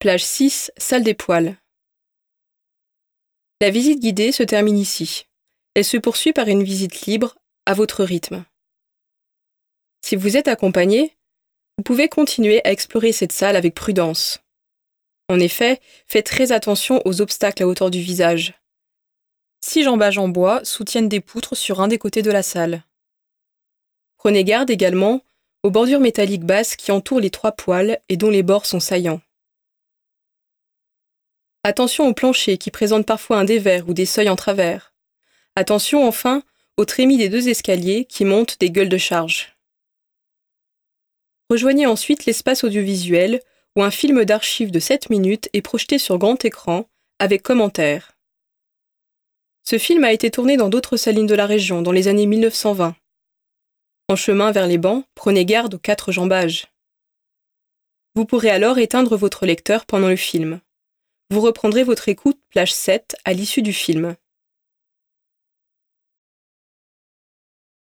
Plage 6, salle des poils. La visite guidée se termine ici. Elle se poursuit par une visite libre, à votre rythme. Si vous êtes accompagné, vous pouvez continuer à explorer cette salle avec prudence. En effet, faites très attention aux obstacles à hauteur du visage. Six jambages en bois soutiennent des poutres sur un des côtés de la salle. Prenez garde également aux bordures métalliques basses qui entourent les trois poils et dont les bords sont saillants. Attention aux planchers qui présentent parfois un dévers ou des seuils en travers. Attention enfin aux trémies des deux escaliers qui montent des gueules de charge. Rejoignez ensuite l'espace audiovisuel où un film d'archives de 7 minutes est projeté sur grand écran avec commentaires. Ce film a été tourné dans d'autres salines de la région dans les années 1920. En chemin vers les bancs, prenez garde aux quatre jambages. Vous pourrez alors éteindre votre lecteur pendant le film. Vous reprendrez votre écoute plage 7 à l'issue du film.